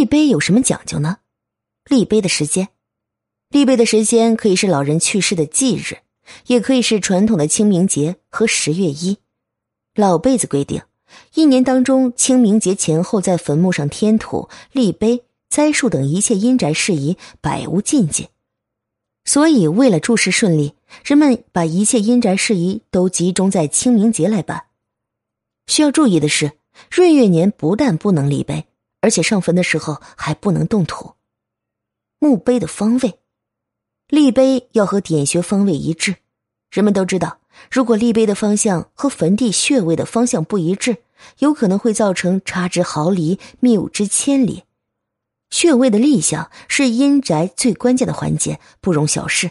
立碑有什么讲究呢？立碑的时间，立碑的时间可以是老人去世的忌日，也可以是传统的清明节和十月一。老辈子规定，一年当中清明节前后在坟墓上添土、立碑、栽树等一切阴宅事宜，百无禁忌。所以，为了诸事顺利，人们把一切阴宅事宜都集中在清明节来办。需要注意的是，闰月年不但不能立碑，而且上坟的时候还不能动土。墓碑的方位，立碑要和点穴方位一致。人们都知道，如果立碑的方向和坟地穴位的方向不一致，有可能会造成差之毫厘、谬之千里。穴位的立向是阴宅最关键的环节，不容小视。